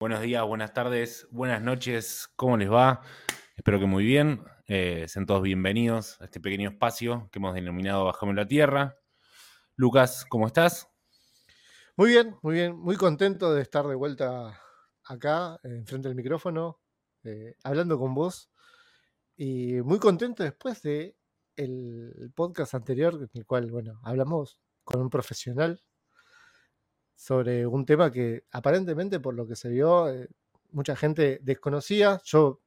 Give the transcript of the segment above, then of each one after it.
Buenos días, buenas tardes, buenas noches, ¿cómo les va? Espero que muy bien. Eh, sean todos bienvenidos a este pequeño espacio que hemos denominado Bajamos la Tierra. Lucas, ¿cómo estás? Muy bien, muy bien, muy contento de estar de vuelta acá, enfrente del micrófono, eh, hablando con vos. Y muy contento después de el podcast anterior, en el cual, bueno, hablamos con un profesional sobre un tema que aparentemente, por lo que se vio, eh, mucha gente desconocía. Yo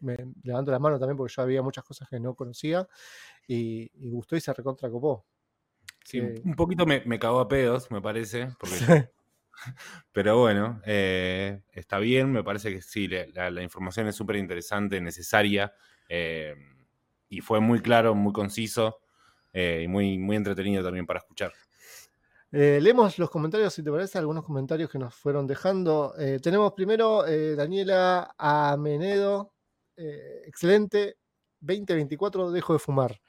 me levanto la mano también porque yo había muchas cosas que no conocía y, gustó y se recontracopó. Sí, un poquito me, me, cagó a pedos, me parece. pero bueno, eh, está bien, me parece que sí, la, información es súper interesante, necesaria eh, y fue muy claro, muy conciso y muy, muy entretenido también para escuchar. Eh, leemos los comentarios, si te parece, algunos comentarios que nos fueron dejando. Eh, tenemos primero eh, Daniela Amenedo, excelente, 2024 dejo de fumar.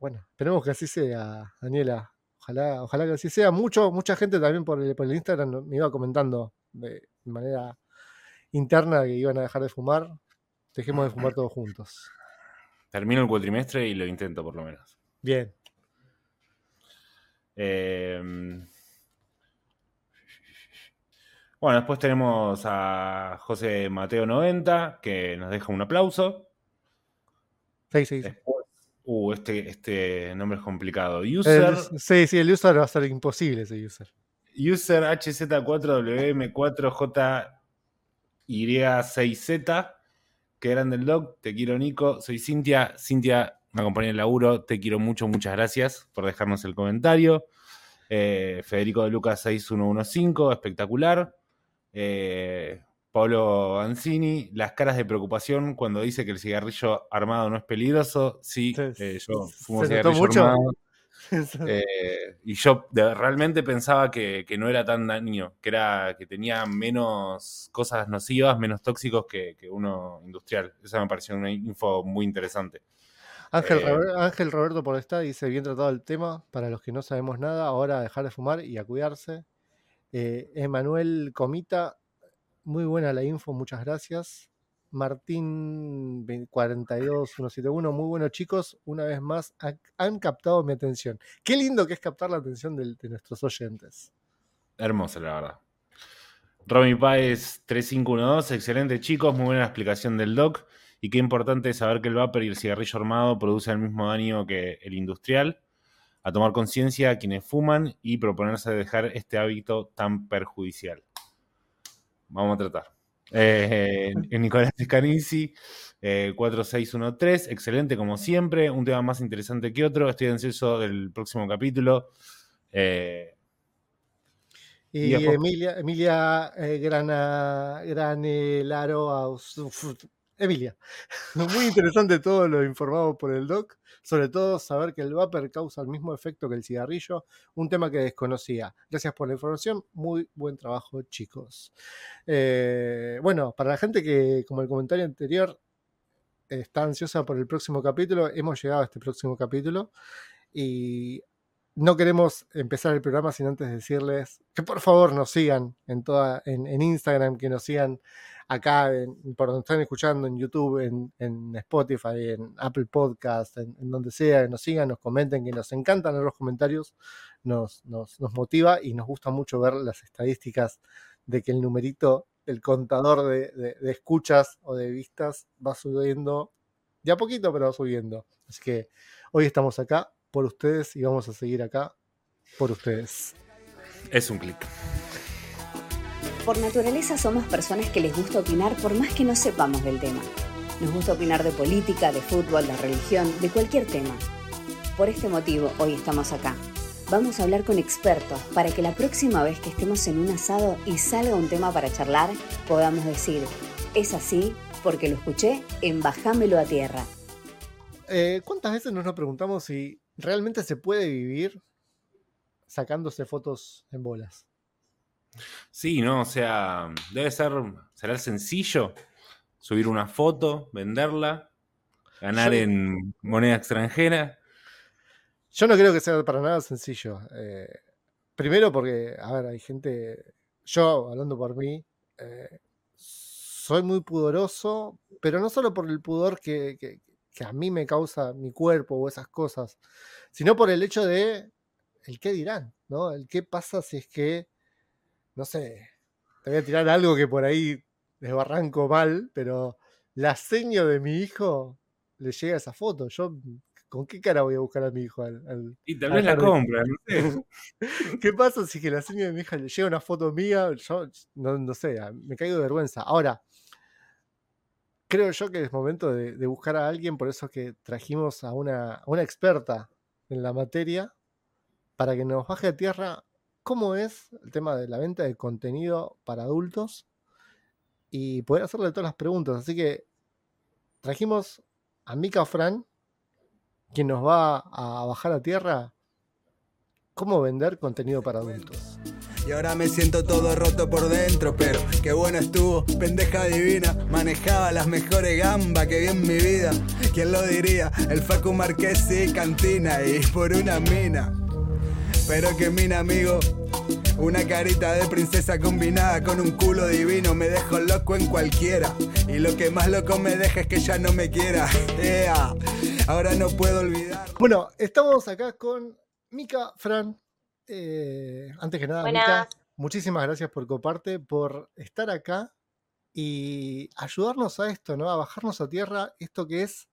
bueno, esperemos que así sea, Daniela. Ojalá, ojalá que así sea. Mucho, mucha gente también por el, por el Instagram me iba comentando de manera interna que iban a dejar de fumar. Dejemos de fumar todos juntos. Termino el cuatrimestre y lo intento por lo menos. Bien, Em, bueno, después tenemos a José Mateo 90, que nos deja un aplauso. Sí, sí, uh, este, este nombre es complicado. User. sí, sí, el user va a ser imposible ese user. User HZ4WM4JY6Z, que eran del doc. Te quiero, Nico. Soy Cintia. Cintia me acompaña en el laburo. Te quiero mucho, muchas gracias por dejarnos el comentario. Eh, Federico de Lucas 6115, espectacular. Eh, Pablo Ancini, las caras de preocupación cuando dice que el cigarrillo armado no es peligroso. Sí, eh, yo fumo cigarrillo armado. y yo realmente pensaba que, no era tan daño, que era que tenía menos cosas nocivas, menos tóxicos que, que uno industrial. Esa me pareció una info muy interesante. Ángel, eh, Ángel Roberto Podestá dice, bien tratado el tema, para los que no sabemos nada, ahora a dejar de fumar y a cuidarse. Eh, Emanuel Comita, muy buena la info, muchas gracias. Martín 42171, muy bueno chicos, una vez más han captado mi atención. Qué lindo que es captar la atención de, nuestros oyentes. Hermoso, la verdad. Romy Páez 3512, excelente chicos, muy buena explicación del doc. Y qué importante es saber que el vapor y el cigarrillo armado producen el mismo daño que el industrial. A tomar conciencia a quienes fuman y proponerse dejar este hábito tan perjudicial. Vamos a tratar. Eh, Nicolás Scanisi, 4613, excelente como siempre, un tema más interesante que otro. Estoy ansioso del próximo capítulo. Eh, y, Emilia, Emilia eh, Grana, Granelaro Emilia, muy interesante todo lo informado por el doc, sobre todo saber que el vapor causa el mismo efecto que el cigarrillo, un tema que desconocía. Gracias por la información, muy buen trabajo chicos. Eh, bueno, para la gente que, como el comentario anterior, está ansiosa por el próximo capítulo, hemos llegado a este próximo capítulo y no queremos empezar el programa sin antes decirles que por favor nos sigan en, toda, en Instagram, que nos sigan acá, por donde están escuchando, en YouTube, en, Spotify, en Apple Podcast, en, donde sea, nos sigan, nos comenten, que nos encantan los comentarios, nos, nos, motiva y nos gusta mucho ver las estadísticas de que el numerito, el contador de, escuchas o de vistas va subiendo, de a poquito, pero va subiendo. Así que hoy estamos acá por ustedes y vamos a seguir acá por ustedes. Es un clic. Por naturaleza somos personas que les gusta opinar por más que no sepamos del tema. Nos gusta opinar de política, de fútbol, de religión, de cualquier tema. Por este motivo, hoy estamos acá. Vamos a hablar con expertos para que la próxima vez que estemos en un asado y salga un tema para charlar, podamos decir, es así porque lo escuché en Bajámelo a Tierra. Eh, ¿Cuántas veces nos preguntamos si realmente se puede vivir sacándose fotos en bolas? Sí, ¿no? O sea, debe ser, será sencillo subir una foto, venderla, ganar en moneda extranjera. Yo no creo que sea para nada sencillo. Eh, primero porque, a ver, hay gente, yo hablando por mí, eh, soy muy pudoroso, pero no solo por el pudor que, que, a mí me causa mi cuerpo o esas cosas, sino por el hecho de el qué dirán, ¿no? El qué pasa si es que, no sé, te voy a tirar algo que por ahí desbarranco mal, pero la seño de mi hijo le llega esa foto. Yo, ¿con qué cara voy a buscar a mi hijo? Al, y tal vez la compra, no sé. ¿Qué pasa si que la seño de mi hija le llega una foto mía? Yo, no, sé, me caigo de vergüenza. Ahora, creo yo que es momento de, buscar a alguien, por eso que trajimos a una, una experta en la materia, para que nos baje a tierra cómo es el tema de la venta de contenido para adultos y poder hacerle todas las preguntas. Así que trajimos a Mika Fran, quien nos va a bajar a tierra cómo vender contenido para adultos. Y ahora me siento todo roto por dentro, pero qué bueno estuvo, pendeja divina. Manejaba las mejores gambas que vi en mi vida. ¿Quién lo diría? El Facu Marqués y cantina y por una mina. Pero que mina, amigo. Una carita de princesa combinada con un culo divino me dejo loco en cualquiera. Y lo que más loco me deja es que ya no me quiera. Ahora no puedo olvidar. Bueno, estamos acá con Mika Fran, eh, antes que nada, muchísimas gracias por coparte, por estar acá y ayudarnos a esto, ¿no? A bajarnos a tierra esto que es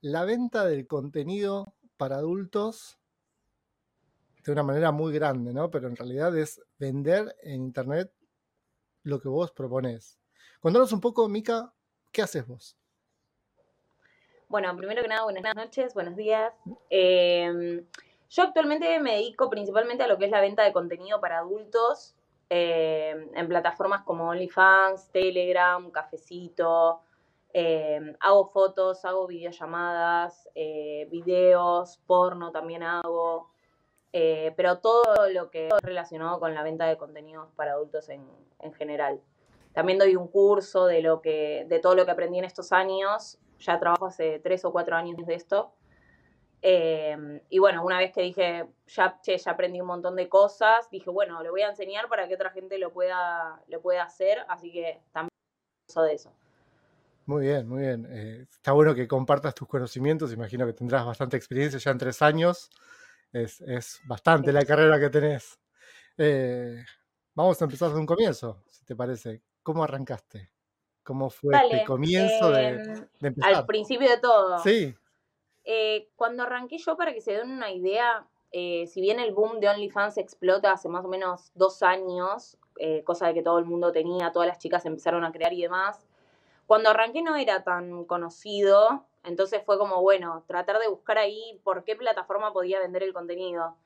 la venta del contenido para adultos de una manera muy grande, ¿no? Pero en realidad es vender en internet lo que vos propones. Contanos un poco, Mica, ¿qué haces vos? Bueno, primero que nada, buenas noches, buenos días. Eh, yo actualmente me dedico principalmente a lo que es la venta de contenido para adultos eh, en plataformas como OnlyFans, Telegram, Cafecito. Eh, hago fotos, hago videollamadas, eh, videos, porno también hago. Pero todo lo que es relacionado con la venta de contenidos para adultos en, en general. También doy un curso de, lo que, de todo lo que aprendí en estos años. Ya trabajo hace tres o cuatro años de esto Em, y bueno, una vez que dije, ya, ya aprendí un montón de cosas, dije, bueno, le voy a enseñar para que otra gente lo pueda, lo pueda hacer, así que también uso de eso. Muy bien, muy bien. Eh, está bueno que compartas tus conocimientos, imagino que tendrás bastante experiencia ya en tres años, es, es bastante la carrera que tenés. Eh, vamos a empezar desde un comienzo, si te parece. ¿Cómo arrancaste? ¿Cómo fue el comienzo de, em, de empezar? Al principio de todo. Sí. Eh, cuando arranqué yo, para que se den una idea, eh, si bien el boom de OnlyFans explota hace más o menos dos años, cosa de que todo el mundo tenía, todas las chicas empezaron a crear y demás, cuando arranqué no era tan conocido, entonces fue como, bueno, tratar de buscar ahí por qué plataforma podía vender el contenido.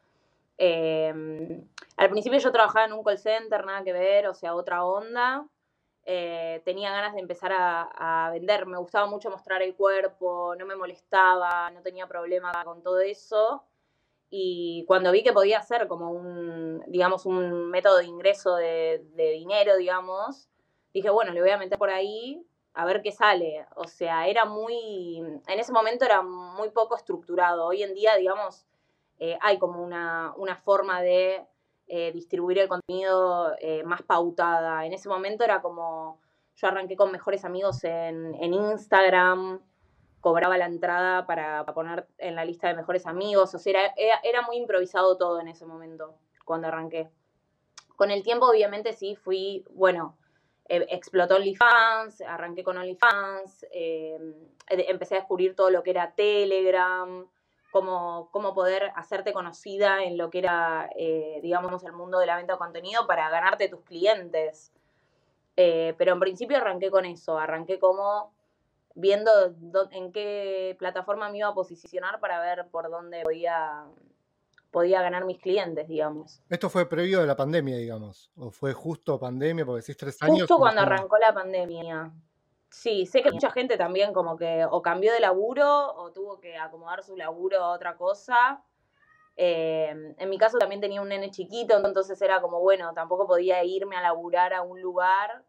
al principio yo trabajaba en un call center, nada que ver, o sea, otra onda. Eh, tenía ganas de empezar a, vender. Me gustaba mucho mostrar el cuerpo, no me molestaba, no tenía problema con todo eso. Y cuando vi que podía ser como un, digamos, un método de ingreso de, dinero, digamos, dije, bueno, le voy a meter por ahí a ver qué sale. O sea, era muy, en ese momento era muy poco estructurado. Hoy en día, digamos, eh, hay como una, una forma de eh, distribuir el contenido eh, más pautada. En ese momento era como, yo arranqué con mejores amigos en, Instagram, cobraba la entrada para, poner en la lista de mejores amigos, o sea, era, era, muy improvisado todo en ese momento, cuando arranqué. Con el tiempo, obviamente, sí, fui, bueno, eh, explotó OnlyFans, arranqué con OnlyFans, empecé a descubrir todo lo que era Telegram, cómo, poder hacerte conocida en lo que era, eh, digamos, el mundo de la venta de contenido para ganarte tus clientes. Eh, pero en principio arranqué con eso, arranqué como viendo en qué plataforma me iba a posicionar para ver por dónde podía, podía ganar mis clientes, digamos. ¿Esto fue previo de la pandemia, digamos? ¿O fue justo pandemia? Porque decís tres años. Justo cuando arrancó la pandemia. Sí, sé que mucha gente también como que o cambió de laburo o tuvo que acomodar su laburo a otra cosa. Em, en mi caso también tenía un nene chiquito, entonces era como, bueno, tampoco podía irme a laburar a un lugar.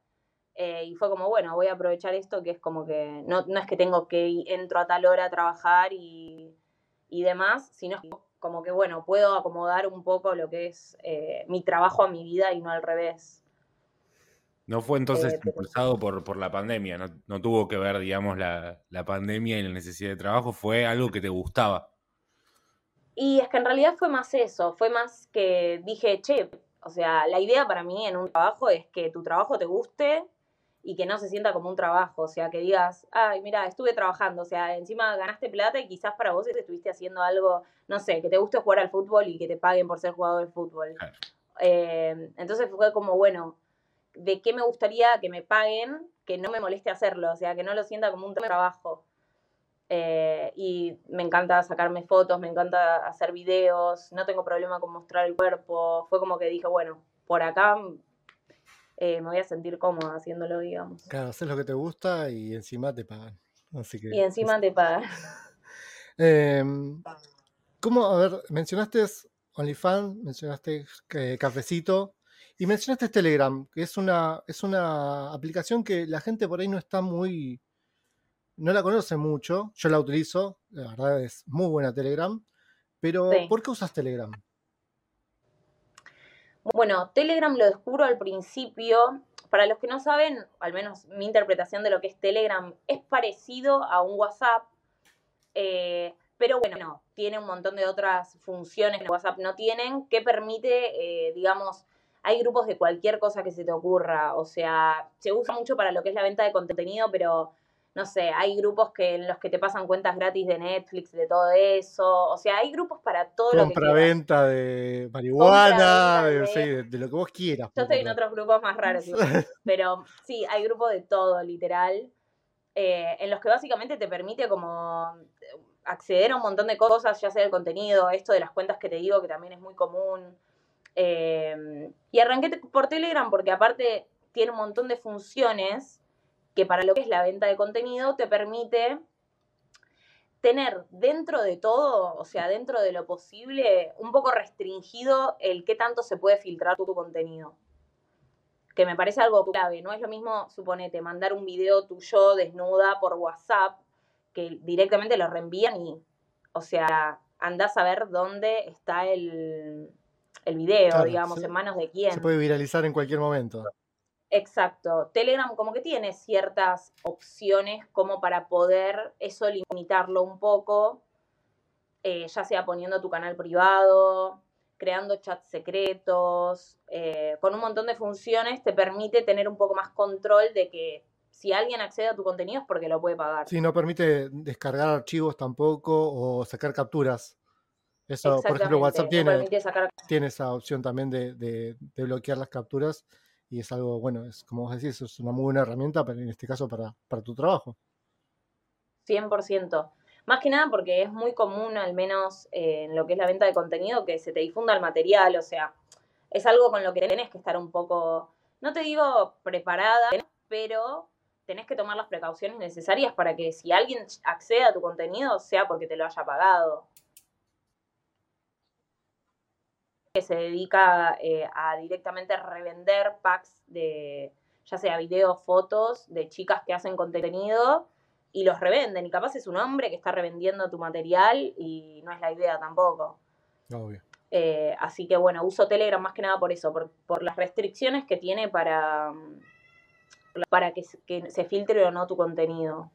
Eh, y fue como, bueno, voy a aprovechar esto que es como que no, no es que tengo que entro a tal hora a trabajar y, y demás, sino como que, bueno, puedo acomodar un poco lo que es eh, mi trabajo a mi vida y no al revés. No fue entonces eh, impulsado por, por la pandemia, no, tuvo que ver, digamos, la, la pandemia y la necesidad de trabajo, fue algo que te gustaba. Y es que en realidad fue más eso, fue más que dije, che, o sea, la idea para mí en un trabajo es que tu trabajo te guste y que no se sienta como un trabajo, o sea, que digas, ay, mira, estuve trabajando, o sea, encima ganaste plata y quizás para vos estuviste haciendo algo, no sé, que te guste jugar al fútbol y que te paguen por ser jugador de fútbol. Eh, entonces fue como, bueno, ¿de qué me gustaría que me paguen que no me moleste hacerlo? O sea, que no lo sienta como un trabajo. Eh, y me encanta sacarme fotos, me encanta hacer videos, no tengo problema con mostrar el cuerpo. Fue como que dije, bueno, por acá eh, me voy a sentir cómoda haciéndolo, digamos. Claro, haces lo que te gusta y encima te pagan. y encima te pagan. Em, ¿Cómo? A ver, mencionaste OnlyFans, mencionaste eh, Cafecito y mencionaste Telegram, que es una, es una aplicación que la gente por ahí no está muy. No la conoce mucho. Yo la utilizo, la verdad es muy buena Telegram. Pero, ¿por qué usas Telegram? Bueno, Telegram lo descubro al principio. Para los que no saben, al menos mi interpretación de lo que es Telegram, es parecido a un WhatsApp, eh, pero bueno, tiene un montón de otras funciones que WhatsApp no tienen, que permite, eh, digamos, hay grupos de cualquier cosa que se te ocurra, o sea, se usa mucho para lo que es la venta de contenido, pero no sé, hay grupos que en los que te pasan cuentas gratis de Netflix, de todo eso. O sea, hay grupos para todo lo que venta de marihuana, de, lo que vos quieras. Yo estoy en otros grupos más raros, pero sí, hay grupos de todo, literal, eh, en los que básicamente te permite como acceder a un montón de cosas, ya sea el contenido, esto de las cuentas que te digo, que también es muy común. Eh, y arranqué por Telegram porque aparte tiene un montón de funciones que para lo que es la venta de contenido te permite tener dentro de todo, o sea, dentro de lo posible, un poco restringido el qué tanto se puede filtrar tu, contenido. Que me parece algo clave. No es lo mismo, suponete, mandar un video tuyo desnuda por WhatsApp, que directamente lo reenvían y, o sea, andás a ver dónde está el, el video, digamos, en manos de quién. Se puede viralizar en cualquier momento. Exacto. Telegram como que tiene ciertas opciones como para poder eso limitarlo un poco, eh, ya sea poniendo tu canal privado, creando chats secretos, eh, con un montón de funciones te permite tener un poco más control de que si alguien accede a tu contenido es porque lo puede pagar. Sí, no permite descargar archivos tampoco o sacar capturas. Eso, por ejemplo, WhatsApp tiene, tiene esa opción también de, de bloquear las capturas y es algo, bueno, es como vos decís, es una muy buena herramienta, pero en este caso para, para tu trabajo. 100%. Más que nada porque es muy común, al menos eh, en lo que es la venta de contenido, que se te difunda el material, o sea, es algo con lo que tenés que estar un poco, no te digo preparada, pero tenés que tomar las precauciones necesarias para que si alguien accede a tu contenido sea porque te lo haya pagado. Que se dedica eh, a directamente revender packs de, ya sea videos, fotos de chicas que hacen contenido y los revenden. Y capaz es un hombre que está revendiendo tu material y no es la idea tampoco. Obvio. Eh, así que bueno, uso Telegram más que nada por eso, por, las restricciones que tiene para, para que, que se filtre o no tu contenido.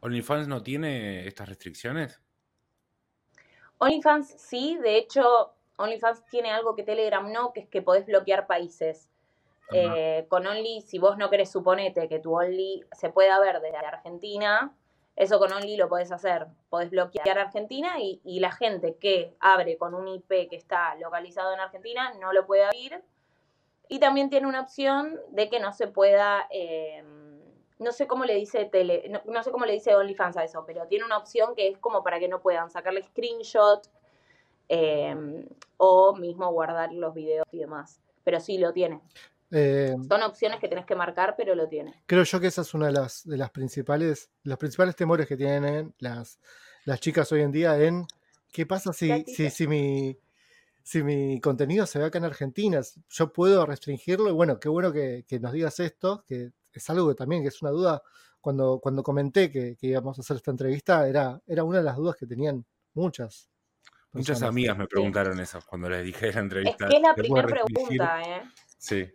¿OnlyFans no tiene estas restricciones? OnlyFans sí, de hecho OnlyFans tiene algo que Telegram no, que es que podés bloquear países. Eh, con Only, si vos no querés, suponete que tu Only se pueda ver desde Argentina, eso con Only lo podés hacer. Podés bloquear Argentina y, la gente que abre con un IP que está localizado en Argentina no lo puede abrir. Y también tiene una opción de que no se pueda, eh, no sé cómo le dice tele, no, no, sé cómo le dice OnlyFans a eso, pero tiene una opción que es como para que no puedan sacarle screenshot Em, o mismo guardar los videos y demás. Pero sí lo tiene. Em, Son opciones que tenés que marcar, pero lo tiene. Creo yo que esa es una de las, de las principales, los principales temores que tienen las, las chicas hoy en día en qué pasa si, si, si, mi, si mi contenido se ve acá en Argentina, yo puedo restringirlo. Y bueno, qué bueno que, nos digas esto, que es algo que también que es una duda. Cuando, cuando comenté que, que íbamos a hacer esta entrevista, era, era una de las dudas que tenían muchas. Muchas amigas me preguntaron eso cuando les dije la entrevista. Es que es la primera pregunta, ¿eh? Sí.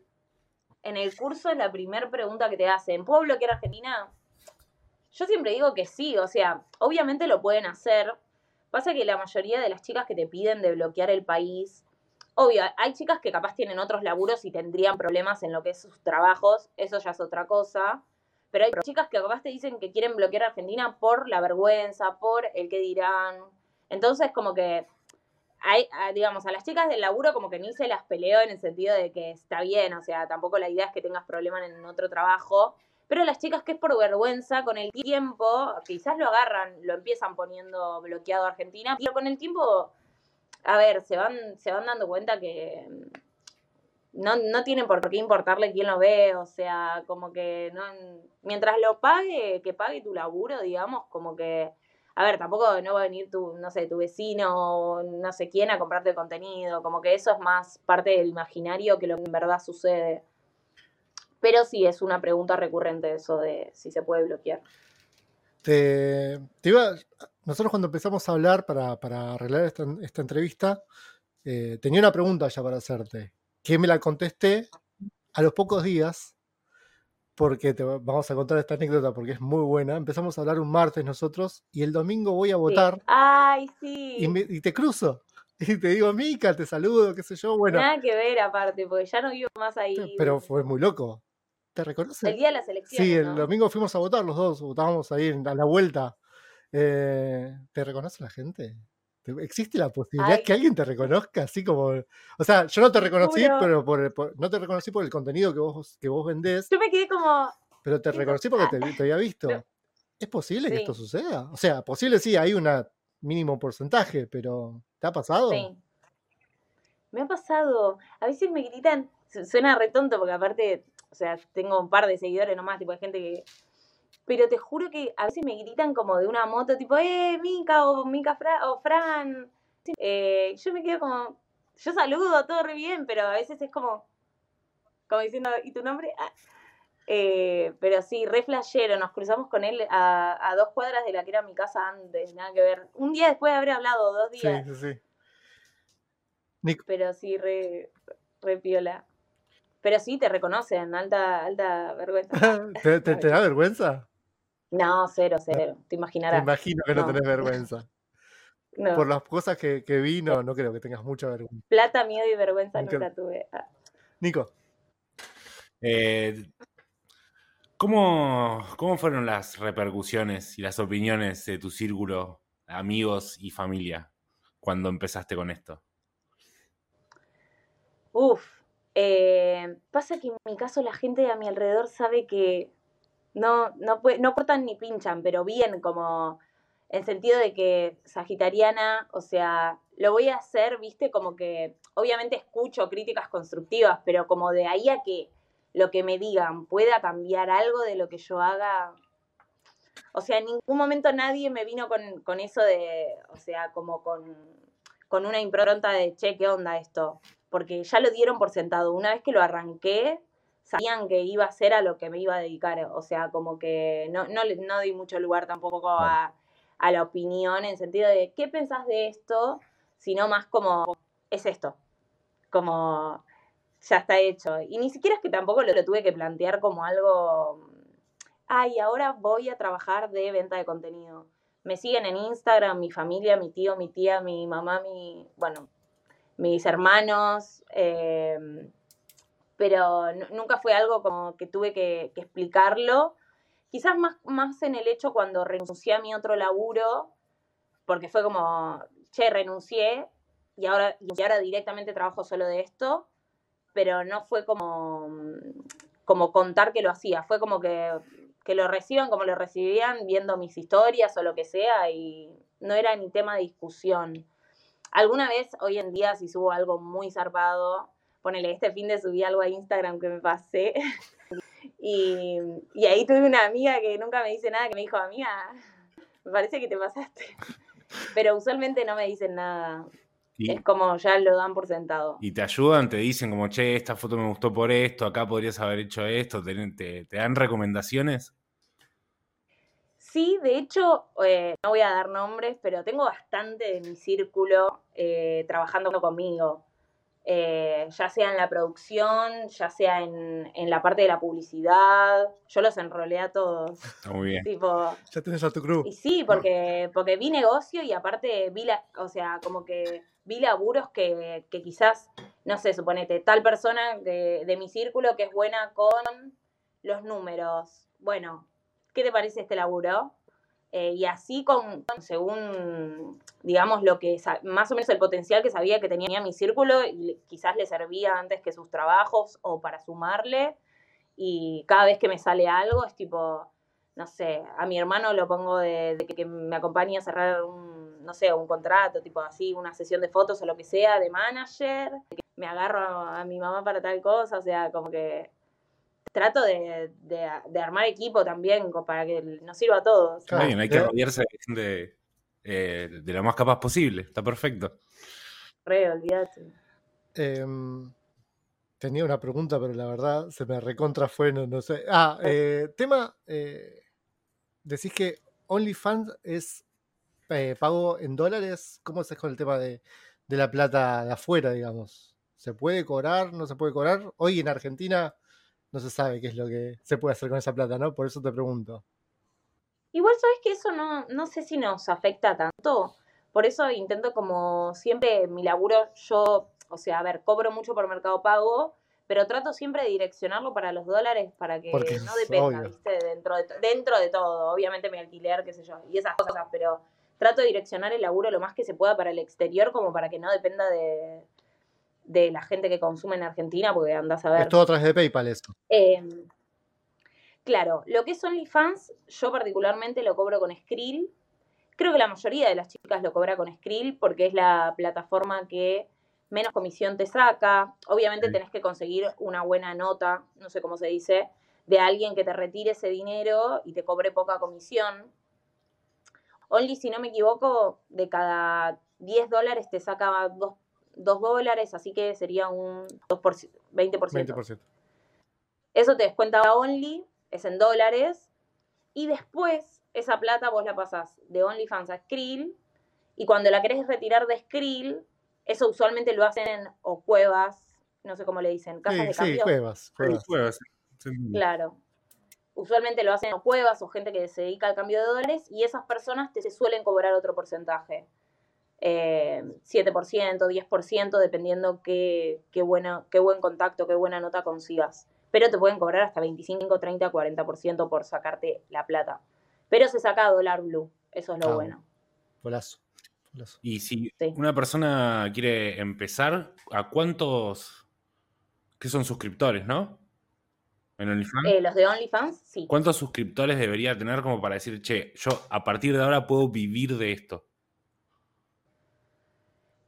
en el curso es la primera pregunta que te hacen. ¿Puedo bloquear Argentina? Yo siempre digo que sí, o sea, obviamente lo pueden hacer. Pasa que la mayoría de las chicas que te piden de bloquear el país, obvio, hay chicas que capaz tienen otros laburos y tendrían problemas en lo que es sus trabajos, eso ya es otra cosa. Pero hay chicas que capaz te dicen que quieren bloquear a Argentina por la vergüenza, por el que dirán. Entonces, como que hay, digamos, a las chicas del laburo como que ni se las peleo en el sentido de que está bien, o sea, tampoco la idea es que tengas problemas en otro trabajo, pero las chicas que es por vergüenza, con el tiempo, quizás lo agarran, lo empiezan poniendo bloqueado a Argentina, pero con el tiempo, a ver, se van, se van dando cuenta que no, no tienen por qué importarle quién lo ve, o sea, como que no, mientras lo pague, que pague tu laburo, digamos, como que a ver, tampoco no va a venir tu, no sé, tu vecino o no sé quién a comprarte contenido, como que eso es más parte del imaginario que lo que en verdad sucede. Pero sí es una pregunta recurrente eso de si se puede bloquear. Te, iba, nosotros cuando empezamos a hablar para, arreglar esta, entrevista, eh, tenía una pregunta ya para hacerte, que me la contesté a los pocos días porque te vamos a contar esta anécdota porque es muy buena. Empezamos a hablar un martes nosotros y el domingo voy a votar. Ay, sí. Y, te cruzo. Y te digo, Mica, te saludo, qué sé yo. Bueno. Nada que ver aparte, porque ya no vivo más ahí. Pero fue muy loco. ¿Te reconoces? El día de las elecciones. Sí, el domingo fuimos a votar los dos, votábamos ahí a la vuelta. Eh, ¿Te reconoce la gente? ¿Existe la posibilidad que alguien te reconozca así como... O sea, yo no te reconocí, pero por, no te reconocí por el contenido que vos, que vos vendés. Yo me quedé como... Pero te reconocí porque te, había visto. ¿Es posible que esto suceda? O sea, posible sí, hay un mínimo porcentaje, pero ¿te ha pasado? Sí. Me ha pasado. A veces me gritan, suena re tonto porque aparte, o sea, tengo un par de seguidores nomás, tipo de gente que pero te juro que a veces me gritan como de una moto, tipo, eh, Mica o Mica o Fran. Eh, yo me quedo como, yo saludo, todo re bien, pero a veces es como, como diciendo, ¿y tu nombre? Ah. Eh, pero sí, re flashero, nos cruzamos con él a, dos cuadras de la que era mi casa antes, nada que ver. Un día después de haber hablado, dos días. Sí, sí, sí. Pero sí, re, re piola. Pero sí, te reconocen, alta, alta vergüenza. ¿Te, te da vergüenza? No, cero, cero. Te imaginarás. Te imagino que no, tenés vergüenza. Por las cosas que, que vi, no, creo que tengas mucha vergüenza. Plata, miedo y vergüenza nunca tuve. Ah. Nico. Eh, ¿cómo, ¿Cómo fueron las repercusiones y las opiniones de tu círculo, amigos y familia, cuando empezaste con esto? Uf, eh, pasa que en mi caso la gente a mi alrededor sabe que no, no, no cortan ni pinchan, pero bien, como en sentido de que Sagitariana, o sea, lo voy a hacer, viste, como que obviamente escucho críticas constructivas, pero como de ahí a que lo que me digan pueda cambiar algo de lo que yo haga. O sea, en ningún momento nadie me vino con, con eso de, o sea, como con, con una impronta de, che, ¿qué onda esto? Porque ya lo dieron por sentado. Una vez que lo arranqué, sabían que iba a ser a lo que me iba a dedicar. O sea, como que no, no, no di mucho lugar tampoco a, a, la opinión en sentido de qué pensás de esto, sino más como es esto. Como ya está hecho. Y ni siquiera es que tampoco lo, tuve que plantear como algo, ay, ahora voy a trabajar de venta de contenido. Me siguen en Instagram, mi familia, mi tío, mi tía, mi mamá, mi, bueno, mis hermanos. Eh, pero nunca fue algo como que tuve que, explicarlo. Quizás más, más en el hecho cuando renuncié a mi otro laburo, porque fue como, che, renuncié y ahora, y ahora directamente trabajo solo de esto, pero no fue como, como contar que lo hacía, fue como que, que lo reciban como lo recibían viendo mis historias o lo que sea y no era ni tema de discusión. Alguna vez, hoy en día, si subo algo muy zarpado, ponele, este fin de subí algo a Instagram que me pasé. y, ahí tuve una amiga que nunca me dice nada, que me dijo, amiga, me parece que te pasaste. Pero usualmente no me dicen nada. es como ya lo dan por sentado. Y te ayudan, te dicen como, che, esta foto me gustó por esto, acá podrías haber hecho esto, te, dan recomendaciones. Sí, de hecho, eh, no voy a dar nombres, pero tengo bastante de mi círculo eh, trabajando conmigo. Eh, ya sea en la producción, ya sea en, la parte de la publicidad. Yo los enrolé a todos. muy bien. Tipo, ya tenés a tu crew. Y sí, porque, porque vi negocio y aparte vi, la, o sea, como que vi laburos que, que quizás, no sé, suponete, tal persona de, de mi círculo que es buena con los números. Bueno, ¿qué te parece este laburo? Eh, y así con, según, digamos, lo que más o menos el potencial que sabía que tenía mi círculo, quizás le servía antes que sus trabajos o para sumarle. Y cada vez que me sale algo es tipo, no sé, a mi hermano lo pongo de, que me acompañe a cerrar un, no sé, un contrato, tipo así, una sesión de fotos o lo que sea, de manager. Me agarro a mi mamá para tal cosa, o sea, como que trato de, armar equipo también para que nos sirva a todos. hay que rodearse de, eh, de lo más capaz posible, está perfecto. Re, olvídate. Em, tenía una pregunta, pero la verdad se me recontra fue, no, sé. Ah, eh, tema, eh, decís que OnlyFans es pago en dólares, ¿cómo es con el tema de, de la plata de afuera, digamos? ¿Se puede cobrar? ¿No se puede cobrar? Hoy en Argentina no se sabe qué es lo que se puede hacer con esa plata, ¿no? Por eso te pregunto. Igual sabes que eso no, no sé si nos afecta tanto. Por eso intento como siempre mi laburo, yo, o sea, a ver, cobro mucho por Mercado Pago, pero trato siempre de direccionarlo para los dólares para que no dependa, ¿viste? Dentro de, dentro de todo, obviamente mi alquiler, qué sé yo, y esas cosas, pero trato de direccionar el laburo lo más que se pueda para el exterior como para que no dependa de, de la gente que consume en Argentina, porque andas a ver. Es todo a través de PayPal eso. Em, claro, lo que es OnlyFans, yo particularmente lo cobro con Skrill. Creo que la mayoría de las chicas lo cobra con Skrill porque es la plataforma que menos comisión te saca. Obviamente tenés que conseguir una buena nota, no sé cómo se dice, de alguien que te retire ese dinero y te cobre poca comisión. Only, si no me equivoco, de cada 10 dólares te saca dos 2 dólares, así que sería un 2%, 20%. Eso te descuenta Only, es en dólares, y después esa plata vos la pasás de OnlyFans a Skrill, y cuando la querés retirar de Skrill, eso usualmente lo hacen en o cuevas, no sé cómo le dicen, casas de cambio. Sí, cuevas, cuevas. Claro. Usualmente lo hacen en cuevas o gente que se dedica al cambio de dólares y esas personas te suelen cobrar otro porcentaje eh, 7%, 10%, dependiendo qué, qué, buena, qué buen contacto, qué buena nota consigas. Pero te pueden cobrar hasta 25, 30, 40% por sacarte la plata. Pero se saca dólar blue, eso es lo ah, bueno. Golazo. Y si una persona quiere empezar, ¿a cuántos que son suscriptores, no? ¿En OnlyFans? Eh, los de OnlyFans, sí. ¿Cuántos suscriptores debería tener como para decir, che, yo a partir de ahora puedo vivir de esto?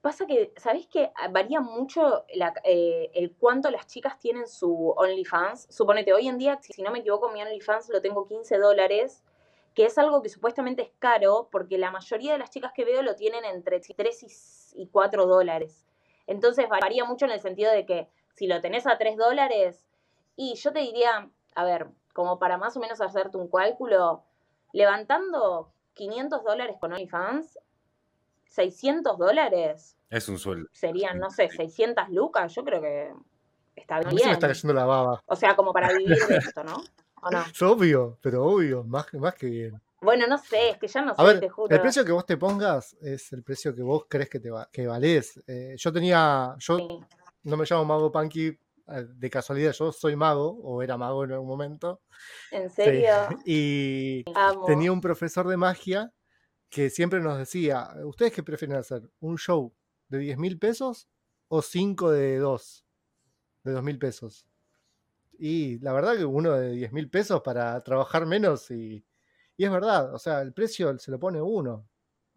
Pasa que, ¿sabés que varía mucho eh, el cuánto las chicas tienen su OnlyFans? Suponete, hoy en día, si no me equivoco, mi OnlyFans lo tengo 15 dólares, que es algo que supuestamente es caro, porque la mayoría de las chicas que veo lo tienen entre 3 y 4 dólares. Entonces varía mucho en el sentido de que si lo tenés a 3 dólares, y yo te diría, a ver, como para más o menos hacerte un cálculo, levantando 500 dólares con OnlyFans, 600 dólares. Es un sueldo. Serían, no sé, 600 lucas. Yo creo que está bien. A mí se me está cayendo la baba. O sea, como para vivir de esto, ¿no? Es obvio, pero obvio, más, más que bien. Bueno, no sé, es que ya no sé, te juro. El precio que vos te pongas es el precio que vos crees que te va, que valés. Eh, yo tenía, yo no me llamo Mago Punky eh, de casualidad, yo soy mago, o era mago en algún momento. ¿En serio? Y tenía un profesor de magia que siempre nos decía, ¿ustedes qué prefieren hacer? ¿Un show de 10 mil pesos o 5 de 2? De 2 mil pesos. Y la verdad que uno de 10 mil pesos para trabajar menos y, y, es verdad, o sea, el precio se lo pone uno.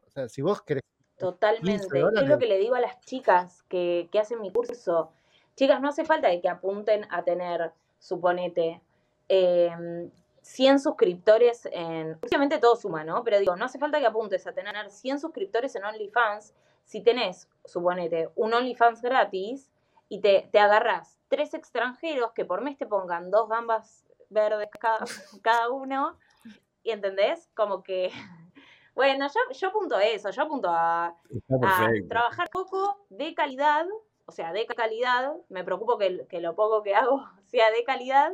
O sea, si vos querés... Totalmente. es lo que le digo a las chicas que, que hacen mi curso. Chicas, no hace falta que apunten a tener, suponete, eh, 100 suscriptores en... Obviamente todo suma, ¿no? Pero digo, no hace falta que apuntes a tener 100 suscriptores en OnlyFans si tenés, suponete, un OnlyFans gratis y te, te agarras tres extranjeros que por mes te pongan dos gambas verdes cada, cada uno. ¿Y entendés? Como que... Bueno, yo, yo apunto a eso, yo apunto a, a trabajar poco de calidad o sea, de calidad, me preocupo que, que lo poco que hago sea de calidad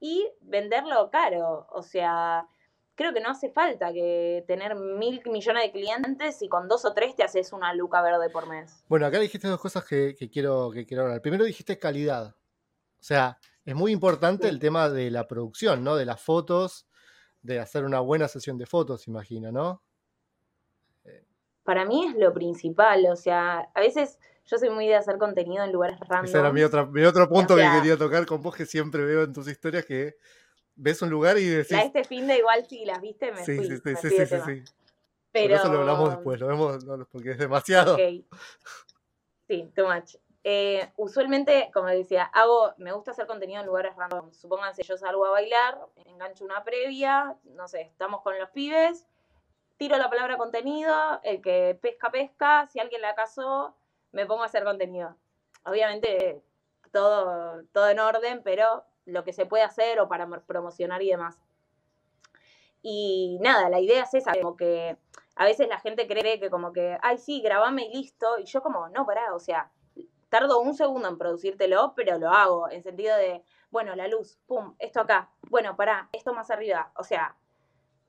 y venderlo caro, o sea, creo que no hace falta que tener mil millones de clientes y con dos o tres te haces una luca verde por mes. Bueno, acá dijiste dos cosas que, quiero, que quiero hablar. Primero dijiste calidad. O sea, es muy importante el tema de la producción, ¿no? De las fotos, de hacer una buena sesión de fotos, imagino, ¿no? Para mí es lo principal, o sea, a veces yo soy muy de hacer contenido en lugares random. Ese era mi, otro punto que quería tocar con vos, que siempre veo en tus historias que ves un lugar y decís... La este fin de igual si las viste me sí, fui, Sí, sí, sí, sí, sí, Pero... eso lo hablamos después, lo vemos porque es demasiado. Sí, too much. Eh, usualmente, como decía, hago, me gusta hacer contenido en lugares random. Supónganse, yo salgo a bailar, engancho una previa, no sé, estamos con los pibes, tiro la palabra contenido, el que pesca, pesca, si alguien la casó, me pongo a hacer contenido. Obviamente todo, todo en orden, pero lo que se puede hacer o para promocionar y demás. Y nada, la idea es esa, como que a veces la gente cree que como que, ay, sí, grabame y listo, y yo como, no, pará, o sea, tardo un segundo en producírtelo, pero lo hago, en sentido de, bueno, la luz, pum, esto acá, bueno, pará, esto más arriba, o sea,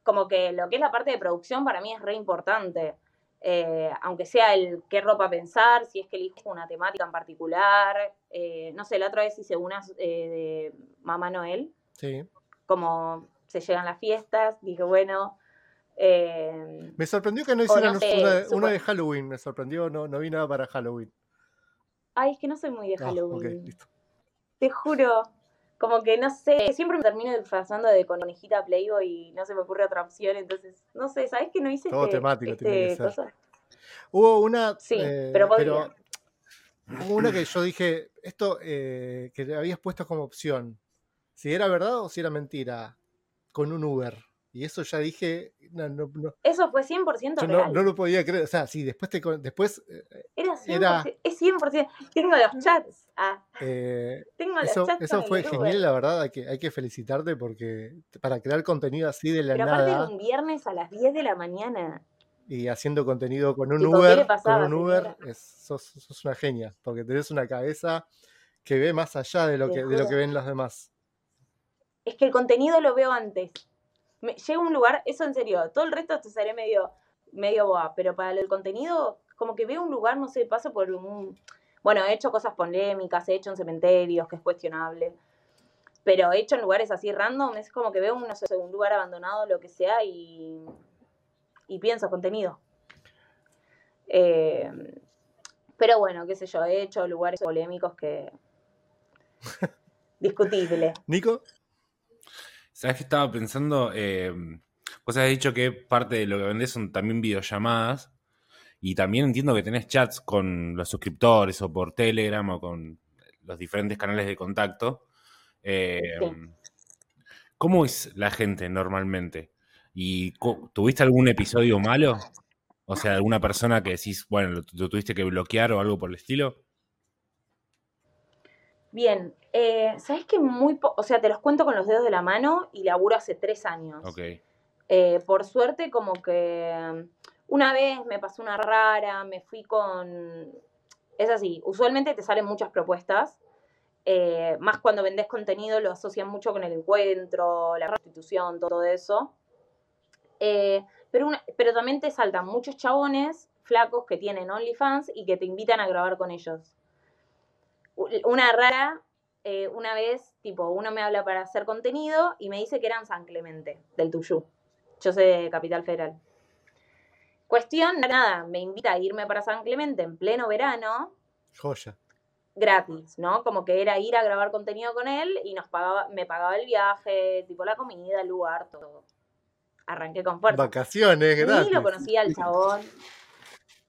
como que lo que es la parte de producción para mí es re importante. Eh, aunque sea el qué ropa pensar, si es que elijo una temática en particular. Eh, no sé, la otra vez hice unas eh, de Mamá Noel. Sí. Como se llegan las fiestas, dije, bueno. me sorprendió que no hicieran una, de Halloween, me sorprendió, no, no vi nada para Halloween. Ay, es que no soy muy de ah, Halloween. Te juro, como que no sé, siempre me termino disfrazando de conejita Playboy y no se me ocurre otra opción, entonces, no sé, ¿sabes que no hice Todo este, temático tiene que ser. Hubo una... Sí, eh, pero, Hubo una que yo dije, esto eh, que habías puesto como opción, si era verdad o si era mentira, con un Uber. Y eso ya dije. No, no, eso fue 100% real. No, lo podía creer. O sea, sí, después. Te, después eh, era 100%. Es 100%. Tengo los chats. Ah. Eh, Tengo los eso, chats. Eso fue genial, la verdad. Hay que, hay que felicitarte porque para crear contenido así de la Pero nada. Pero aparte, un viernes a las 10 de la mañana. Y haciendo contenido con un Uber. con un Uber, sos, una genia. Porque tenés una cabeza que ve más allá de lo, que, de lo que ven los demás. Es que el contenido lo veo antes me, a un lugar, eso en serio, todo el resto te seré medio, medio boa, pero para el contenido, como que veo un lugar, no sé, paso por un... Bueno, he hecho cosas polémicas, he hecho en cementerios, que es cuestionable, pero he hecho en lugares así random, es como que veo un, no sé, un lugar abandonado, lo que sea, y, y pienso contenido. Eh, pero bueno, qué sé yo, he hecho lugares polémicos que... Discutible. Nico. ¿Sabes qué estaba pensando? Eh, vos has dicho que parte de lo que vendés son también videollamadas. Y también entiendo que tenés chats con los suscriptores o por Telegram o con los diferentes canales de contacto. Eh, ¿Cómo es la gente normalmente? ¿Y tuviste algún episodio malo? O sea, alguna persona que decís, bueno, lo tuviste que bloquear o algo por el estilo. Bien, eh, ¿sabes que muy, o sea, te los cuento con los dedos de la mano y laburo hace tres años. Ok. Eh, por suerte, como que una vez me pasó una rara, me fui con... Es así, usualmente te salen muchas propuestas, eh, más cuando vendes contenido lo asocian mucho con el encuentro, la prostitución, todo eso. pero, pero también te saltan muchos chabones flacos que tienen OnlyFans y que te invitan a grabar con ellos una rara, eh, una vez, tipo, uno me habla para hacer contenido y me dice que eran San Clemente, del Tuyú. Yo soy de Capital Federal. Cuestión, nada, me invita a irme para San Clemente en pleno verano. Joya. Gratis, ¿no? Como que era ir a grabar contenido con él y nos pagaba, me pagaba el viaje, tipo la comida, el lugar, todo. Arranqué con fuerza. Vacaciones, gratis. Ni lo conocía el chabón,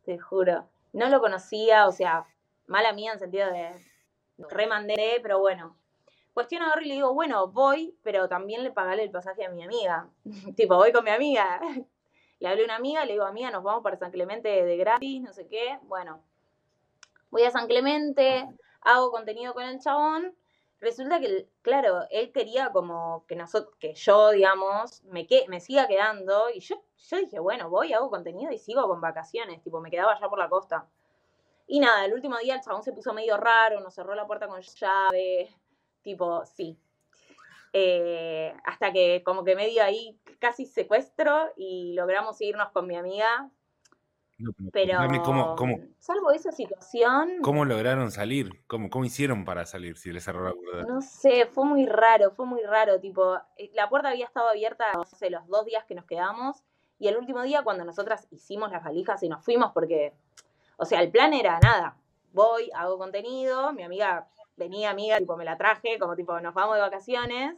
te juro. No lo conocía, o sea, mala mía en sentido de remandé, pero bueno. Cuestión ahora y le digo, bueno, voy, pero también le pagaré el pasaje a mi amiga. tipo, voy con mi amiga. le hablé a una amiga, le digo, amiga, nos vamos para San Clemente de gratis, no sé qué. Bueno, voy a San Clemente, hago contenido con el chabón. Resulta que, claro, él quería como que nosotros, que yo, digamos, me, que, me siga quedando. Y yo, yo dije, bueno, voy, hago contenido y sigo con vacaciones. Tipo, me quedaba allá por la costa. Y nada, el último día el chabón se puso medio raro, nos cerró la puerta con llave, tipo, sí. Eh, hasta que como que medio ahí casi secuestro y logramos irnos con mi amiga. pero, ¿cómo, salvo esa situación. ¿Cómo lograron salir? ¿Cómo, ¿Cómo hicieron para salir si les cerró la puerta? No sé, fue muy raro, fue muy raro. Tipo, eh, la puerta había estado abierta, no sé, los dos días que nos quedamos. Y el último día, cuando nosotras hicimos las valijas y nos fuimos, porque, o sea, el plan era nada. Voy, hago contenido, mi amiga venía amiga, tipo me la traje, como tipo nos vamos de vacaciones.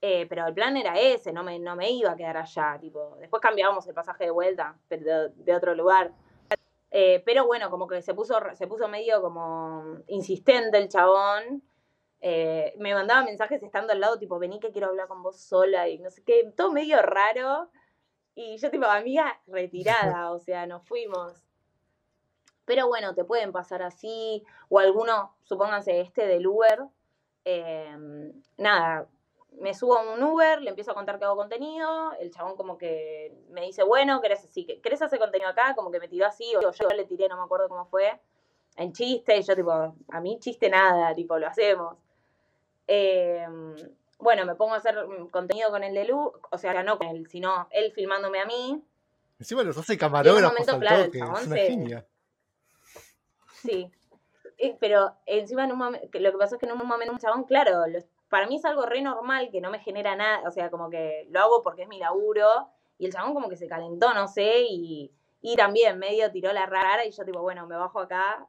Eh, pero el plan era ese, no me, no me iba a quedar allá, tipo, después cambiábamos el pasaje de vuelta de, otro lugar. Eh, pero bueno, como que se puso, se puso medio como insistente el chabón. Eh, me mandaba mensajes estando al lado, tipo, vení que quiero hablar con vos sola y no sé qué, todo medio raro. Y yo, tipo, amiga, retirada, o sea, nos fuimos. Pero bueno, te pueden pasar así, o alguno, supónganse este del Uber, em, nada, me subo a un Uber, le empiezo a contar que hago contenido, el chabón como que me dice, bueno, ¿querés, sí, ¿querés hacer contenido acá? Como que me tiró así, o yo le tiré, no me acuerdo cómo fue, en chiste, y yo tipo, a mí chiste nada, tipo, lo hacemos. Em, bueno, me pongo a hacer contenido con el de Lu, o sea, no con él, sino él filmándome a mí. Encima los hace camarógrafos al claro, toque, es una Sí. Pero encima en un momento, lo que pasó es que en un momento un chabón, claro, para mí es algo re normal que no me genera nada, o sea, como que lo hago porque es mi laburo, y el chabón como que se calentó, no sé, y, y también medio tiró la rara y yo tipo, bueno, me bajo acá.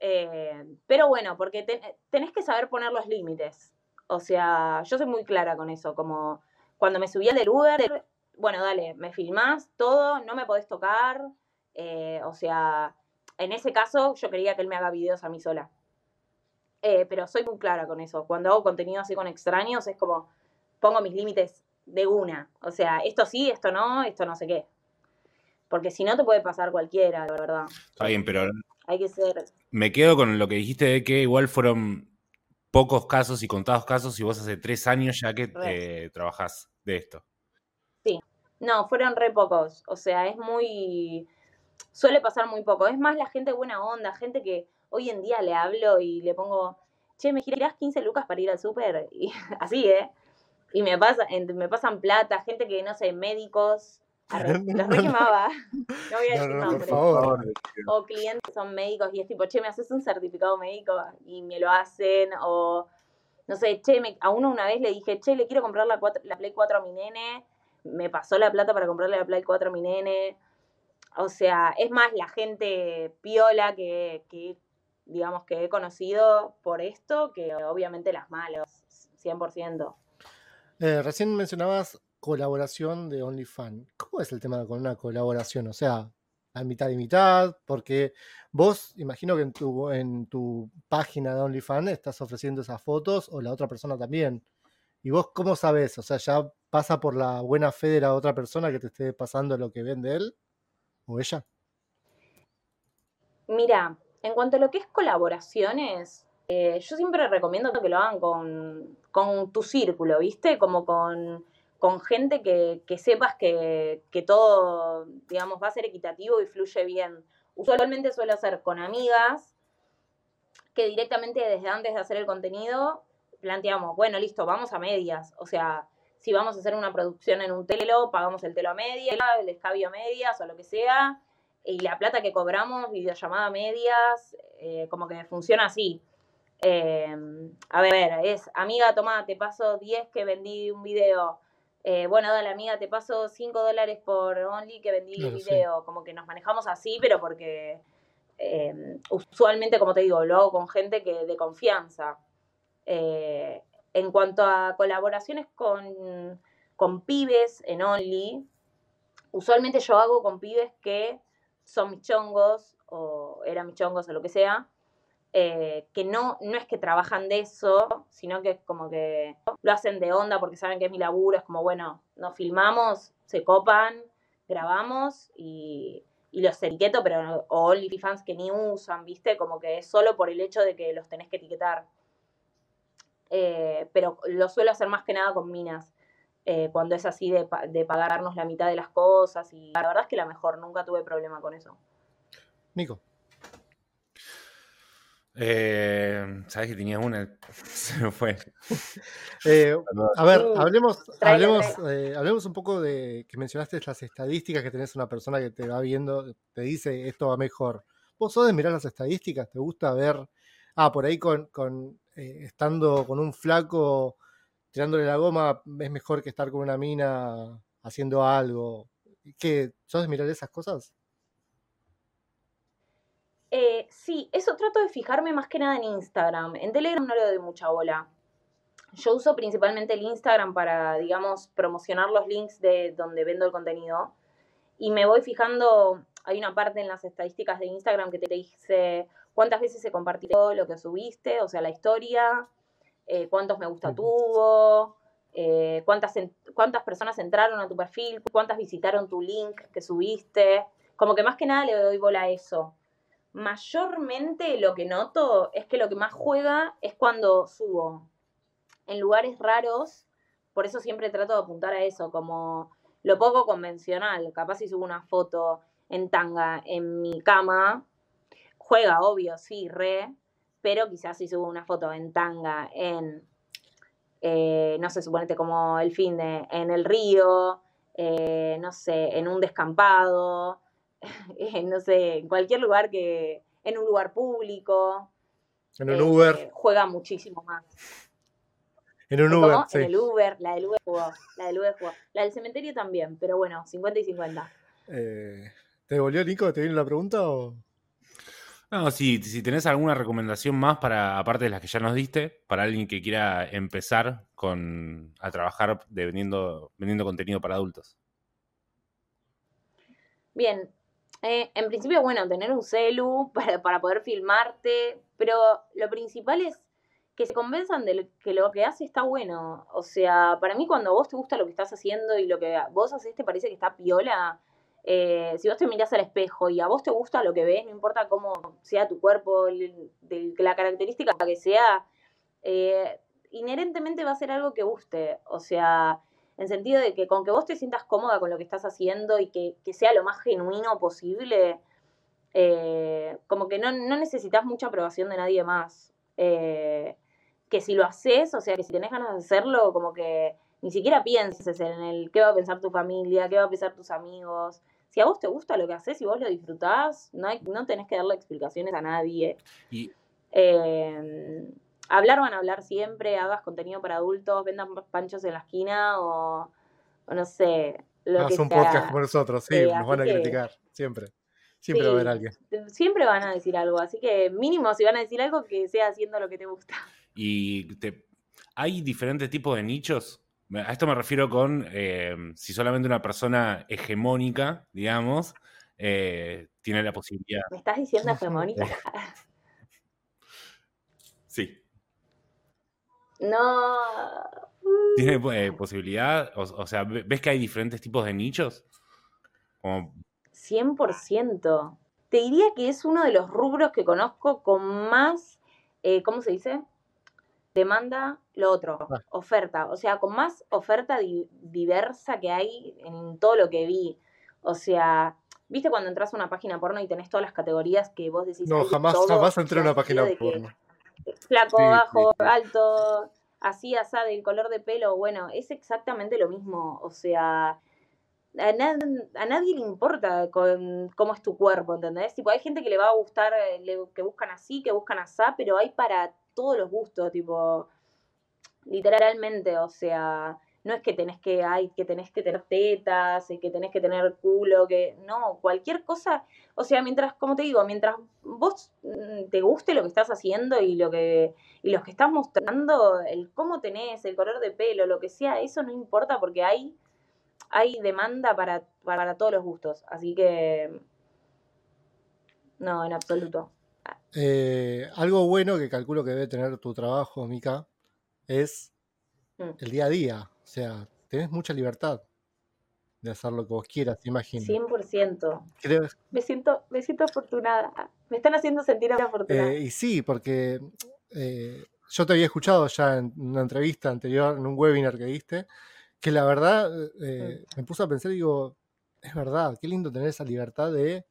Eh, pero bueno, porque tenés que saber poner los límites. O sea, yo soy muy clara con eso, como cuando me subí al Uber, bueno, dale, me filmás todo, no me podés tocar, eh, o sea, en ese caso yo quería que él me haga videos a mí sola. Eh, pero soy muy clara con eso. Cuando hago contenido así con extraños es como pongo mis límites de una. O sea, esto sí, esto no, esto no sé qué. Porque si no te puede pasar cualquiera, la verdad. Está bien, pero... Hay que ser... Me quedo con lo que dijiste de que igual fueron pocos casos y contados casos y vos hace tres años ya que eh, trabajás de esto. Sí, no, fueron re pocos. O sea, es muy suele pasar muy poco. Es más la gente buena onda, gente que hoy en día le hablo y le pongo, che, ¿me girás 15 lucas para ir al súper? Y así, ¿eh? Y me, pasa, me pasan plata, gente que, no sé, médicos. los re quemaba. No voy a decir no. O clientes son médicos y es tipo, che, me haces un certificado médico y me lo hacen. O, no sé, che, a uno una vez le dije, che, le quiero comprar la, la Play 4 a mi nene. Me pasó la plata para comprarle la Play 4 a mi nene. O sea, es más la gente piola que, digamos, que he conocido por esto que obviamente las malas, 100%. Eh, recién mencionabas colaboración de OnlyFans. ¿Cómo es el tema con una colaboración? O sea, a mitad y mitad, porque vos, imagino que en tu, en tu página de OnlyFans estás ofreciendo esas fotos o la otra persona también. ¿Y vos cómo sabes? O sea, ¿ya pasa por la buena fe de la otra persona que te esté pasando lo que vende él? O ella? Mira, en cuanto a lo que es colaboraciones, eh, yo siempre recomiendo que lo hagan con, tu círculo, ¿viste? Como con, gente que, sepas que, todo, digamos, va a ser equitativo y fluye bien. Usualmente suelo hacer con amigas que directamente desde antes de hacer el contenido planteamos, bueno, listo, vamos a medias. O sea, si vamos a hacer una producción en un telo, pagamos el telo a medias, el escabio a medias o lo que sea, y la plata que cobramos, videollamada a medias, eh, como que funciona así. Eh, a ver, es, amiga, toma, te paso 10 que vendí un video. Eh, bueno, dale, amiga, te paso 5 dólares por Only que vendí el video. Como que nos manejamos así, pero porque usualmente, como te digo, lo hago con gente que de confianza. En cuanto a colaboraciones con, pibes en Only, usualmente yo hago con pibes que son michongos o eran michongos o lo que sea, eh, que no, no es que trabajan de eso, sino que es como que lo hacen de onda porque saben que es mi laburo, es como, bueno, nos filmamos, se copan, grabamos y, y los etiqueto, pero o OnlyFans que ni usan, ¿viste? Como que es solo por el hecho de que los tenés que etiquetar. Eh, pero lo suelo hacer más que nada con minas, eh, cuando es así de, pagarnos la mitad de las cosas y la verdad es que la mejor, nunca tuve problema con eso. Nico. Eh, Sabes que tenía una, se me fue. Eh, a ver, uh, hablemos, hablemos, eh, hablemos un poco de que mencionaste las estadísticas que tenés una persona que te va viendo, te dice esto va mejor. ¿Vos sos de mirar las estadísticas? ¿Te gusta ver? Ah, por ahí con, con estando con un flaco tirándole la goma es mejor que estar con una mina haciendo algo. ¿Qué? ¿Sos mirar esas cosas? Eh, sí, eso trato de fijarme más que nada en Instagram. En Telegram no le doy mucha bola. Yo uso principalmente el Instagram para, digamos, promocionar los links de donde vendo el contenido. Y me voy fijando, hay una parte en las estadísticas de Instagram que te dice cuántas veces se compartió lo que subiste, o sea, la historia, eh, cuántos me gusta tuvo, eh, cuántas, cuántas personas entraron a tu perfil, cuántas visitaron tu link que subiste. Como que más que nada le doy bola a eso. Mayormente lo que noto es que lo que más juega es cuando subo. En lugares raros, por eso siempre trato de apuntar a eso, como lo poco convencional, capaz si subo una foto en tanga en mi cama, juega, obvio, sí, re, pero quizás si subo una foto en tanga en, eh, no sé, suponete como el fin de, en el río, eh, no sé, en un descampado, no sé, en cualquier lugar que, en un lugar público. En un Uber. Eh, juega muchísimo más. En un Uber, sí. En el Uber, la del Uber jugó, la del Uber jugó. La del cementerio también, pero bueno, 50 y 50. Eh, ¿Te volvió Nico? ¿Te viene la pregunta o...? No, si, si tenés alguna recomendación más para, aparte de las que ya nos diste, para alguien que quiera empezar con, a trabajar de vendiendo, vendiendo contenido para adultos. Bien, eh, en principio, bueno, tener un celu para, para, poder filmarte, pero lo principal es que se convenzan de que lo que hace está bueno. O sea, para mí cuando vos te gusta lo que estás haciendo y lo que vos haces te parece que está piola, eh, si vos te mirás al espejo y a vos te gusta lo que ves, no importa cómo sea tu cuerpo, de la característica que sea, eh, inherentemente va a ser algo que guste. O sea, en sentido de que con que vos te sientas cómoda con lo que estás haciendo y que, sea lo más genuino posible, eh, como que no, necesitas mucha aprobación de nadie más. Eh, que si lo haces, o sea, que si tenés ganas de hacerlo, como que ni siquiera pienses en el qué va a pensar tu familia, qué va a pensar tus amigos. Si a vos te gusta lo que haces y vos lo disfrutás, no, hay, no tenés que darle explicaciones a nadie. Y... Eh, hablar van a hablar siempre, hagas contenido para adultos, vendan panchos en la esquina o, no sé. Lo Haz un podcast como nosotros, sí, nos van a criticar, siempre. Siempre va a haber alguien. Siempre van a decir algo, así que mínimo si van a decir algo que sea haciendo lo que te gusta. Y te, hay diferentes tipos de nichos. A esto me refiero con eh, si solamente una persona hegemónica, digamos, eh, tiene la posibilidad. ¿Me estás diciendo hegemónica? sí. No. ¿Tiene eh, posibilidad? O, sea, ¿ves que hay diferentes tipos de nichos? 100%. Te diría que es uno de los rubros que conozco con más, eh, ¿cómo se dice? Demanda, lo otro, ah. oferta. O sea, con más oferta diversa que hay en todo lo que vi. O sea, ¿viste cuando entras a una página porno y tenés todas las categorías que vos decís? No, jamás, jamás entré a una página porno flaco, bajo, alto, así, asá, del color de pelo, bueno, es exactamente lo mismo, o sea, a, nadie le importa con, cómo es tu cuerpo, ¿entendés? Tipo, hay gente que le va a gustar, eh, que buscan así, que buscan asá, pero hay para todos los gustos, tipo, literalmente, o sea, no es que tenés que, hay que tenés que tener tetas, y que tenés que tener culo, que no, cualquier cosa, o sea, mientras, como te digo, mientras vos mm, te guste lo que estás haciendo y lo que, y los que estás mostrando, el cómo tenés, el color de pelo, lo que sea, eso no importa porque hay, hay demanda para, para todos los gustos, así que no, en absoluto. Eh, algo bueno que calculo que debe tener tu trabajo, Mica, es mm. el día a día. O sea, tenés mucha libertad de hacer lo que vos quieras, te imagino. 100%. Me siento, me siento afortunada. Me están haciendo sentir afortunada. Eh, y sí, porque eh, yo te había escuchado ya en una entrevista anterior, en un webinar que diste, que la verdad eh, mm. me puse a pensar y digo, es verdad, qué lindo tener esa libertad de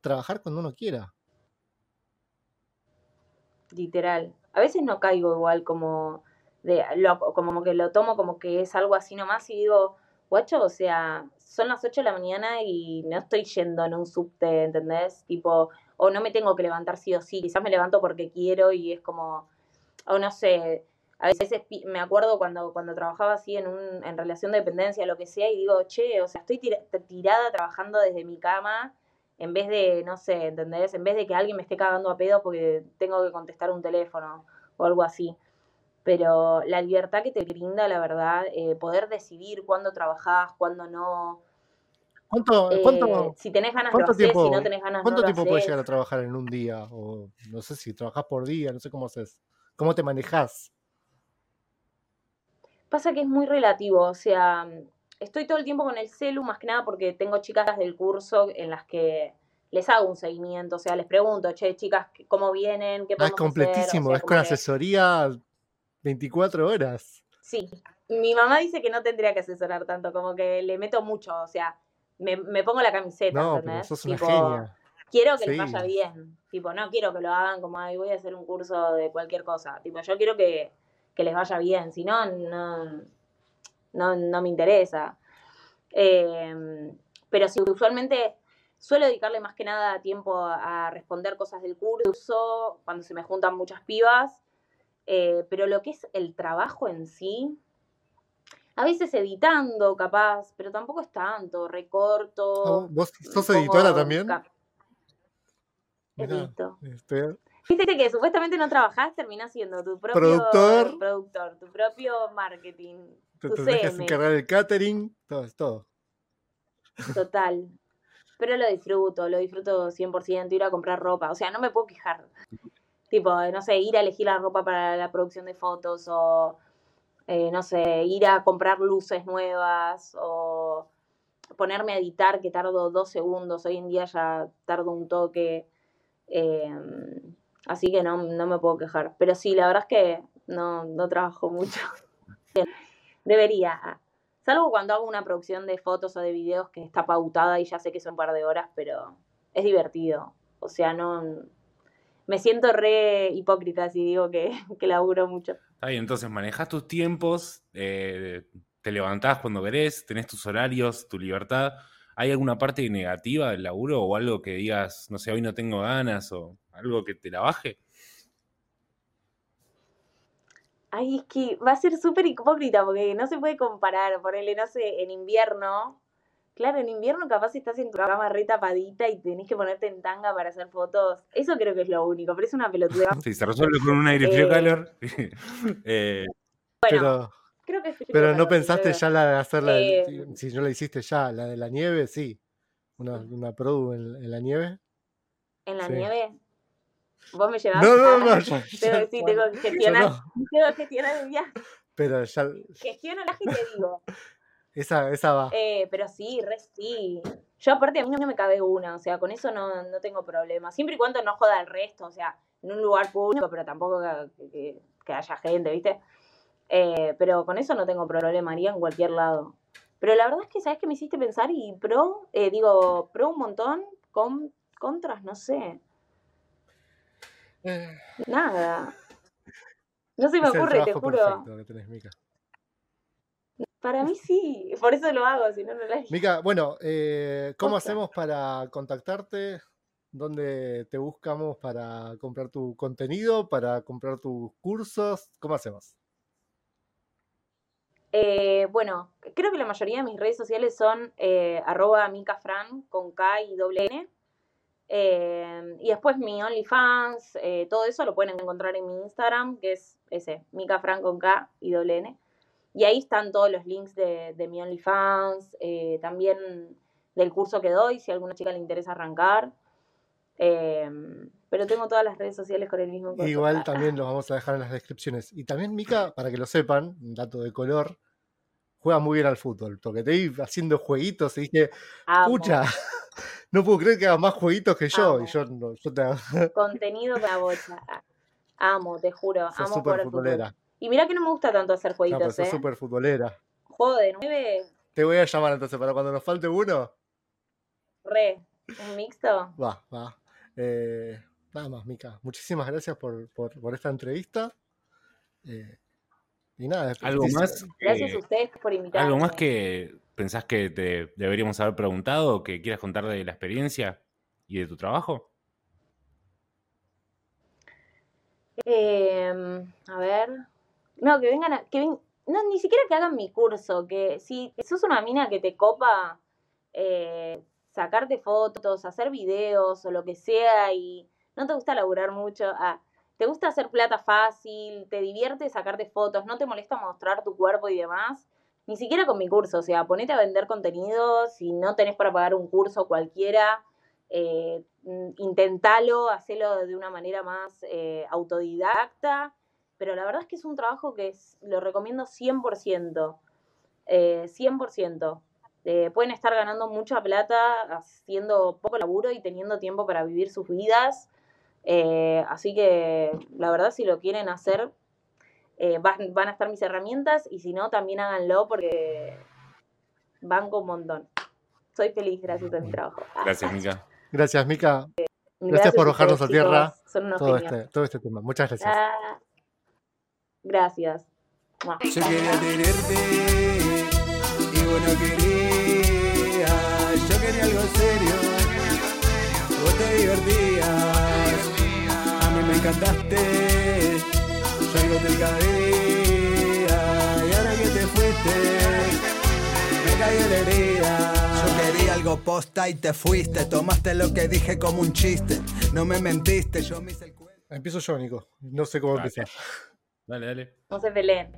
trabajar cuando uno quiera. Literal. A veces no caigo igual como de lo, como que lo tomo como que es algo así nomás y digo, guacho, o sea, son las 8 de la mañana y no estoy yendo en un subte, ¿entendés? Tipo, o no me tengo que levantar sí o sí, quizás me levanto porque quiero y es como, o no sé, a veces me acuerdo cuando, cuando trabajaba así en, un, en relación de dependencia, lo que sea, y digo, che, o sea, estoy tirada trabajando desde mi cama en vez de, no sé, ¿entendés? En vez de que alguien me esté cagando a pedo porque tengo que contestar un teléfono o algo así. Pero la libertad que te brinda, la verdad, eh, poder decidir cuándo trabajás, cuándo no. ¿Cuánto, eh, cuánto, si tenés ganas lo haces, si no tenés ganas ¿Cuánto no tiempo puedes llegar a trabajar en un día? O no sé si trabajás por día, no sé cómo haces. ¿Cómo te manejas? Pasa que es muy relativo, o sea, estoy todo el tiempo con el celu, más que nada porque tengo chicas del curso en las que les hago un seguimiento, o sea, les pregunto, che, chicas, ¿cómo vienen? ¿Qué ah, es completísimo, es con asesoría 24 horas. Sí, mi mamá dice que no tendría que asesorar tanto, como que le meto mucho, o sea, me, pongo la camiseta, no, sos una genia. Quiero que les vaya bien, tipo, no quiero que lo hagan como, ay, voy a hacer un curso de cualquier cosa, tipo, yo quiero que, que les vaya bien, si no, no no, me interesa. Em, pero si usualmente suelo dedicarle más que nada tiempo a, responder cosas del curso, cuando se me juntan muchas pibas, eh, pero lo que es el trabajo en sí, a veces editando capaz, pero tampoco es tanto, recorto. Ah, ¿Vos sos editora también? Edito. Este, Viste que supuestamente no trabajás, terminás siendo tu propio productor, productor tu propio marketing, te tendrás que encargar el catering, todo, es todo. Total. Pero lo disfruto, lo disfruto 100%, ir a comprar ropa. O sea, no me puedo quejar. Tipo, no sé, ir a elegir la ropa para la producción de fotos o, eh, no sé, ir a comprar luces nuevas o ponerme a editar que tardo dos segundos. Hoy en día ya tardo un toque. Em, así que no, no me puedo quejar. Pero sí, la verdad es que no, no trabajo mucho. Debería. Salvo cuando hago una producción de fotos o de videos que está pautada y ya sé que son un par de horas, pero es divertido. O sea, no. Me siento re hipócrita si digo que, que laburo mucho. Ahí, entonces manejas tus tiempos, eh, te levantás cuando querés, tenés tus horarios, tu libertad. ¿Hay alguna parte negativa del laburo o algo que digas, no sé, hoy no tengo ganas o algo que te la baje? Ay, es que va a ser súper hipócrita porque no se puede comparar, ponerle, no sé, en invierno. Claro, en invierno capaz estás en tu cama re tapadita y tenés que ponerte en tanga para hacer fotos. Eso creo que es lo único, pero es una pelotuda. Sí, se resuelve con un aire frío eh, calor. eh, bueno, pero, creo que Pero no pensaste ya la de hacerla, eh, si no la hiciste ya, la de la nieve, sí. Una, una produ en, la nieve. ¿En la nieve? Vos me llevas. No, no, no. sí, tengo que gestionar. Tengo que gestionar el viaje. Pero ya. Gestiono la gente, digo. Esa, esa va. Eh, pero sí, re sí. Yo aparte a mí no me cabe una, o sea, con eso no, no tengo problema. Siempre y cuando no joda el resto, o sea, en un lugar público, pero tampoco que, que, haya gente, ¿viste? Eh, pero con eso no tengo problema, haría en cualquier lado. Pero la verdad es que, ¿sabes qué me hiciste pensar? Y pro, eh, digo, pro un montón, con, contras, no sé. Nada. No se me ocurre, te juro. Para mí sí, por eso lo hago, si no, no la Mica, bueno, eh, ¿cómo hacemos para contactarte? ¿Dónde te buscamos para comprar tu contenido, para comprar tus cursos? ¿Cómo hacemos? Eh, bueno, creo que la mayoría de mis redes sociales son eh, arroba micafran con K y doble N. Eh, y después mi OnlyFans, eh, todo eso lo pueden encontrar en mi Instagram, que es ese, Mica K y doble N. Y ahí están todos los links de, mi OnlyFans, eh, también del curso que doy, si a alguna chica le interesa arrancar. pero tengo todas las redes sociales con el mismo Igual también los vamos a dejar en las descripciones. Y también, Mica, para que lo sepan, un dato de color, juega muy bien al fútbol, porque te vi haciendo jueguitos y dije, escucha, no puedo creer que hagas más jueguitos que yo. Y yo, no, yo te Contenido para bocha. Amo, te juro. amo jugar futbolera. Y mira que no me gusta tanto hacer jueguitos. No, pero sos ¿eh? súper futbolera. Juego de nueve. Te voy a llamar entonces para cuando nos falte uno. Re. ¿Un mixto? Va, va. Eh, nada más, Mica. Muchísimas gracias por, esta entrevista. Eh, y nada, ¿Algo más? Gracias a ustedes por invitarme. ¿Algo más que pensás que te deberíamos haber preguntado o que quieras contar de la experiencia y de tu trabajo? Em, a ver. No, que vengan a, que no, ni siquiera que hagan mi curso, que si sos una mina que te copa eh, sacarte fotos, hacer videos o lo que sea y no te gusta laburar mucho, ah, te gusta hacer plata fácil, te divierte sacarte fotos, no te molesta mostrar tu cuerpo y demás, ni siquiera con mi curso, o sea, ponete a vender contenido, si no tenés para pagar un curso cualquiera, eh, mm, intentalo, hacelo de una manera más eh, autodidacta, pero la verdad es que es un trabajo que lo recomiendo 100%, 100%. Eh, pueden estar ganando mucha plata haciendo poco laburo y teniendo tiempo para vivir sus vidas. así que la verdad si lo quieren hacer, van, van, a estar mis herramientas y si no, también háganlo porque van con un montón. Soy feliz gracias a mi trabajo. Gracias, Mica. Gracias, Mica. Gracias, por bajarnos a tierra todo este, todo este, tema. Muchas gracias. Ah, gracias. Yo quería tenerte y bueno quería. Yo quería algo serio. Vos te divertías. A mí me encantaste. Yo algo te cabía. Y ahora que te fuiste, me cayó la herida quería algo posta y te fuiste. Tomaste lo que dije como un chiste. No me mentiste, yo me hice el cuento. Empiezo yo, Nico. No sé cómo empezar. Dale, dale. No se peleen.